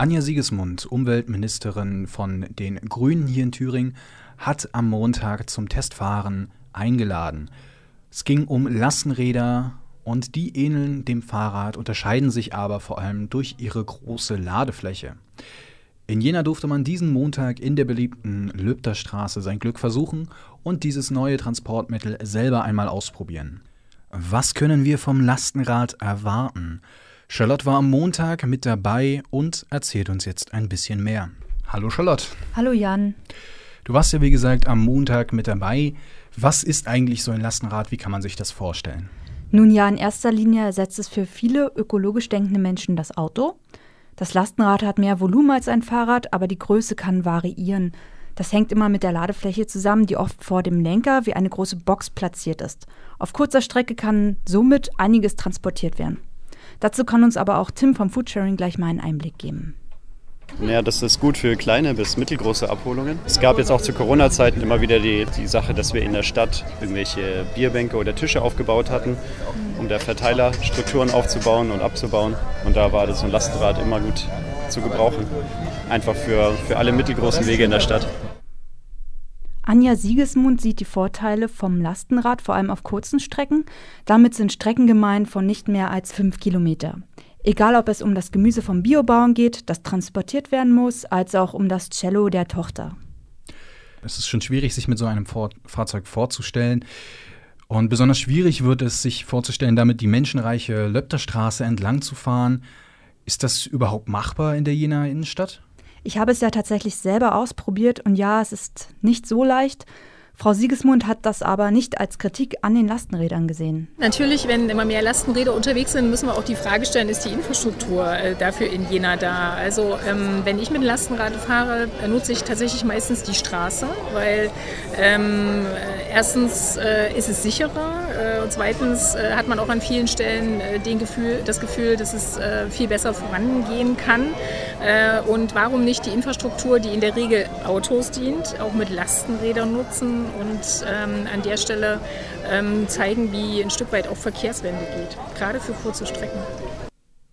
Anja Siegesmund, Umweltministerin von den Grünen hier in Thüringen, hat am Montag zum Testfahren eingeladen. Es ging um Lastenräder und die ähneln dem Fahrrad, unterscheiden sich aber vor allem durch ihre große Ladefläche. In Jena durfte man diesen Montag in der beliebten Lübterstraße sein Glück versuchen und dieses neue Transportmittel selber einmal ausprobieren. Was können wir vom Lastenrad erwarten? Charlotte war am Montag mit dabei und erzählt uns jetzt ein bisschen mehr. Hallo Charlotte. Hallo Jan. Du warst ja wie gesagt am Montag mit dabei. Was ist eigentlich so ein Lastenrad? Wie kann man sich das vorstellen? Nun ja, in erster Linie ersetzt es für viele ökologisch denkende Menschen das Auto. Das Lastenrad hat mehr Volumen als ein Fahrrad, aber die Größe kann variieren. Das hängt immer mit der Ladefläche zusammen, die oft vor dem Lenker wie eine große Box platziert ist. Auf kurzer Strecke kann somit einiges transportiert werden. Dazu kann uns aber auch Tim vom Foodsharing gleich mal einen Einblick geben. Ja, das ist gut für kleine bis mittelgroße Abholungen. Es gab jetzt auch zu Corona-Zeiten immer wieder die, die Sache, dass wir in der Stadt irgendwelche Bierbänke oder Tische aufgebaut hatten, um da Verteilerstrukturen aufzubauen und abzubauen. Und da war das so ein Lastenrad immer gut zu gebrauchen. Einfach für, für alle mittelgroßen Wege in der Stadt. Anja Siegesmund sieht die Vorteile vom Lastenrad vor allem auf kurzen Strecken. Damit sind Strecken gemeint von nicht mehr als fünf Kilometer. Egal, ob es um das Gemüse vom Biobauern geht, das transportiert werden muss, als auch um das Cello der Tochter. Es ist schon schwierig, sich mit so einem Fahrzeug vorzustellen. Und besonders schwierig wird es, sich vorzustellen, damit die menschenreiche Löpterstraße entlang zu fahren. Ist das überhaupt machbar in der Jenaer Innenstadt? Ich habe es ja tatsächlich selber ausprobiert und ja, es ist nicht so leicht. Frau Siegesmund hat das aber nicht als Kritik an den Lastenrädern gesehen. Natürlich, wenn immer mehr Lastenräder unterwegs sind, müssen wir auch die Frage stellen, ist die Infrastruktur äh, dafür in Jena da? Also ähm, wenn ich mit dem Lastenrad fahre, nutze ich tatsächlich meistens die Straße, weil ähm, erstens äh, ist es sicherer äh, und zweitens äh, hat man auch an vielen Stellen äh, den Gefühl, das Gefühl, dass es äh, viel besser vorangehen kann. und warum nicht die Infrastruktur, die in der Regel Autos dient, auch mit Lastenrädern nutzen und ähm, an der Stelle ähm, zeigen, wie ein Stück weit auch Verkehrswende geht, gerade für kurze Strecken.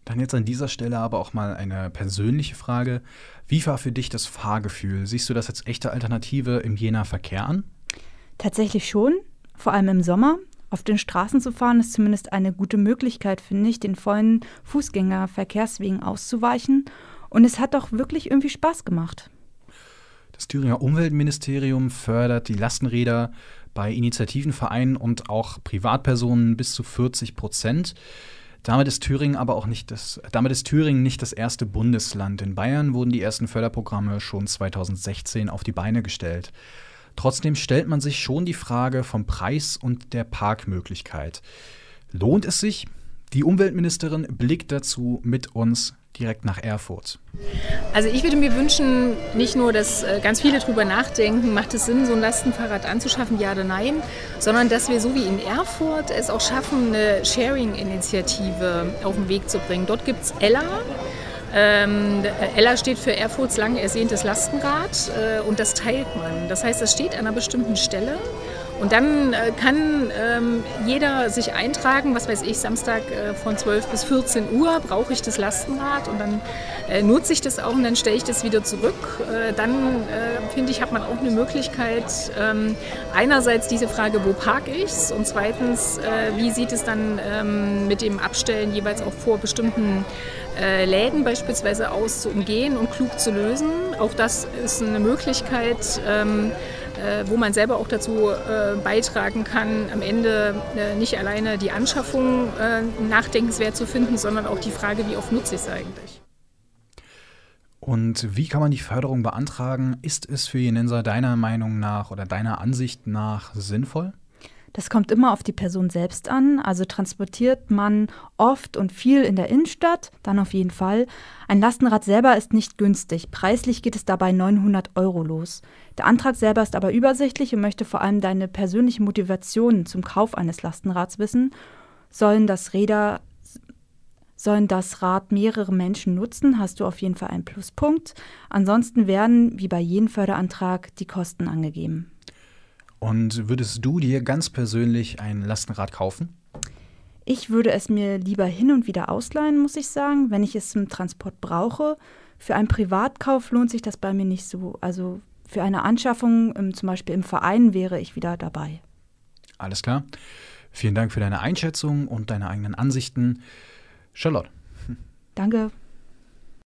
Dann jetzt an dieser Stelle aber auch mal eine persönliche Frage. Wie war für dich das Fahrgefühl? Siehst du das als echte Alternative im Jena Verkehr an? Tatsächlich schon, vor allem im Sommer. Auf den Straßen zu fahren ist zumindest eine gute Möglichkeit, finde ich, den vollen Fußgängerverkehrswegen auszuweichen. Und es hat auch wirklich irgendwie Spaß gemacht. Das Thüringer Umweltministerium fördert die Lastenräder bei Initiativen, Vereinen und auch Privatpersonen bis zu 40 Prozent. Damit ist Thüringen aber auch nicht das, damit ist Thüringen nicht das erste Bundesland. In Bayern wurden die ersten Förderprogramme schon 2016 auf die Beine gestellt. Trotzdem stellt man sich schon die Frage vom Preis und der Parkmöglichkeit. Lohnt es sich? Die Umweltministerin blickt dazu mit uns direkt nach Erfurt. Also ich würde mir wünschen, nicht nur, dass äh, ganz viele darüber nachdenken, macht es Sinn, so ein Lastenfahrrad anzuschaffen, ja oder nein, sondern dass wir so wie in Erfurt es auch schaffen, eine Sharing-Initiative auf den Weg zu bringen. Dort gibt es Ella. Ähm, Ella steht für Erfurts lang ersehntes Lastenrad äh, und das teilt man. Das heißt, es steht an einer bestimmten Stelle und dann äh, kann ähm, jeder sich eintragen, was weiß ich, Samstag äh, von 12 bis 14 Uhr brauche ich das Lastenrad und dann äh, nutze ich das auch und dann stelle ich das wieder zurück. Äh, dann äh, finde ich, hat man auch eine Möglichkeit, ähm, einerseits diese Frage, wo parke ich es und zweitens, äh, wie sieht es dann ähm, mit dem Abstellen jeweils auch vor bestimmten Läden beispielsweise aus zu umgehen und klug zu lösen. Auch das ist eine Möglichkeit, ähm, äh, wo man selber auch dazu äh, beitragen kann, am Ende äh, nicht alleine die Anschaffung nachdenkenswert zu finden, sondern auch die Frage, wie oft nutze ich es eigentlich. Und wie kann man die Förderung beantragen? Ist es für Jenenser deiner Meinung nach oder deiner Ansicht nach sinnvoll? Das kommt immer auf die Person selbst an. Also transportiert man oft und viel in der Innenstadt, dann auf jeden Fall. Ein Lastenrad selber ist nicht günstig. Preislich geht es dabei 900 Euro los. Der Antrag selber ist aber übersichtlich und möchte vor allem deine persönliche Motivation zum Kauf eines Lastenrads wissen. Sollen das Räder Sollen das Rad mehrere Menschen nutzen, hast du auf jeden Fall einen Pluspunkt. Ansonsten werden, wie bei jedem Förderantrag, die Kosten angegeben. Und würdest du dir ganz persönlich ein Lastenrad kaufen? Ich würde es mir lieber hin und wieder ausleihen, muss ich sagen, wenn ich es zum Transport brauche. Für einen Privatkauf lohnt sich das bei mir nicht so. Also für eine Anschaffung, ähm, zum Beispiel im Verein, wäre ich wieder dabei. Alles klar. Vielen Dank für deine Einschätzung und deine eigenen Ansichten. Charlotte. Danke.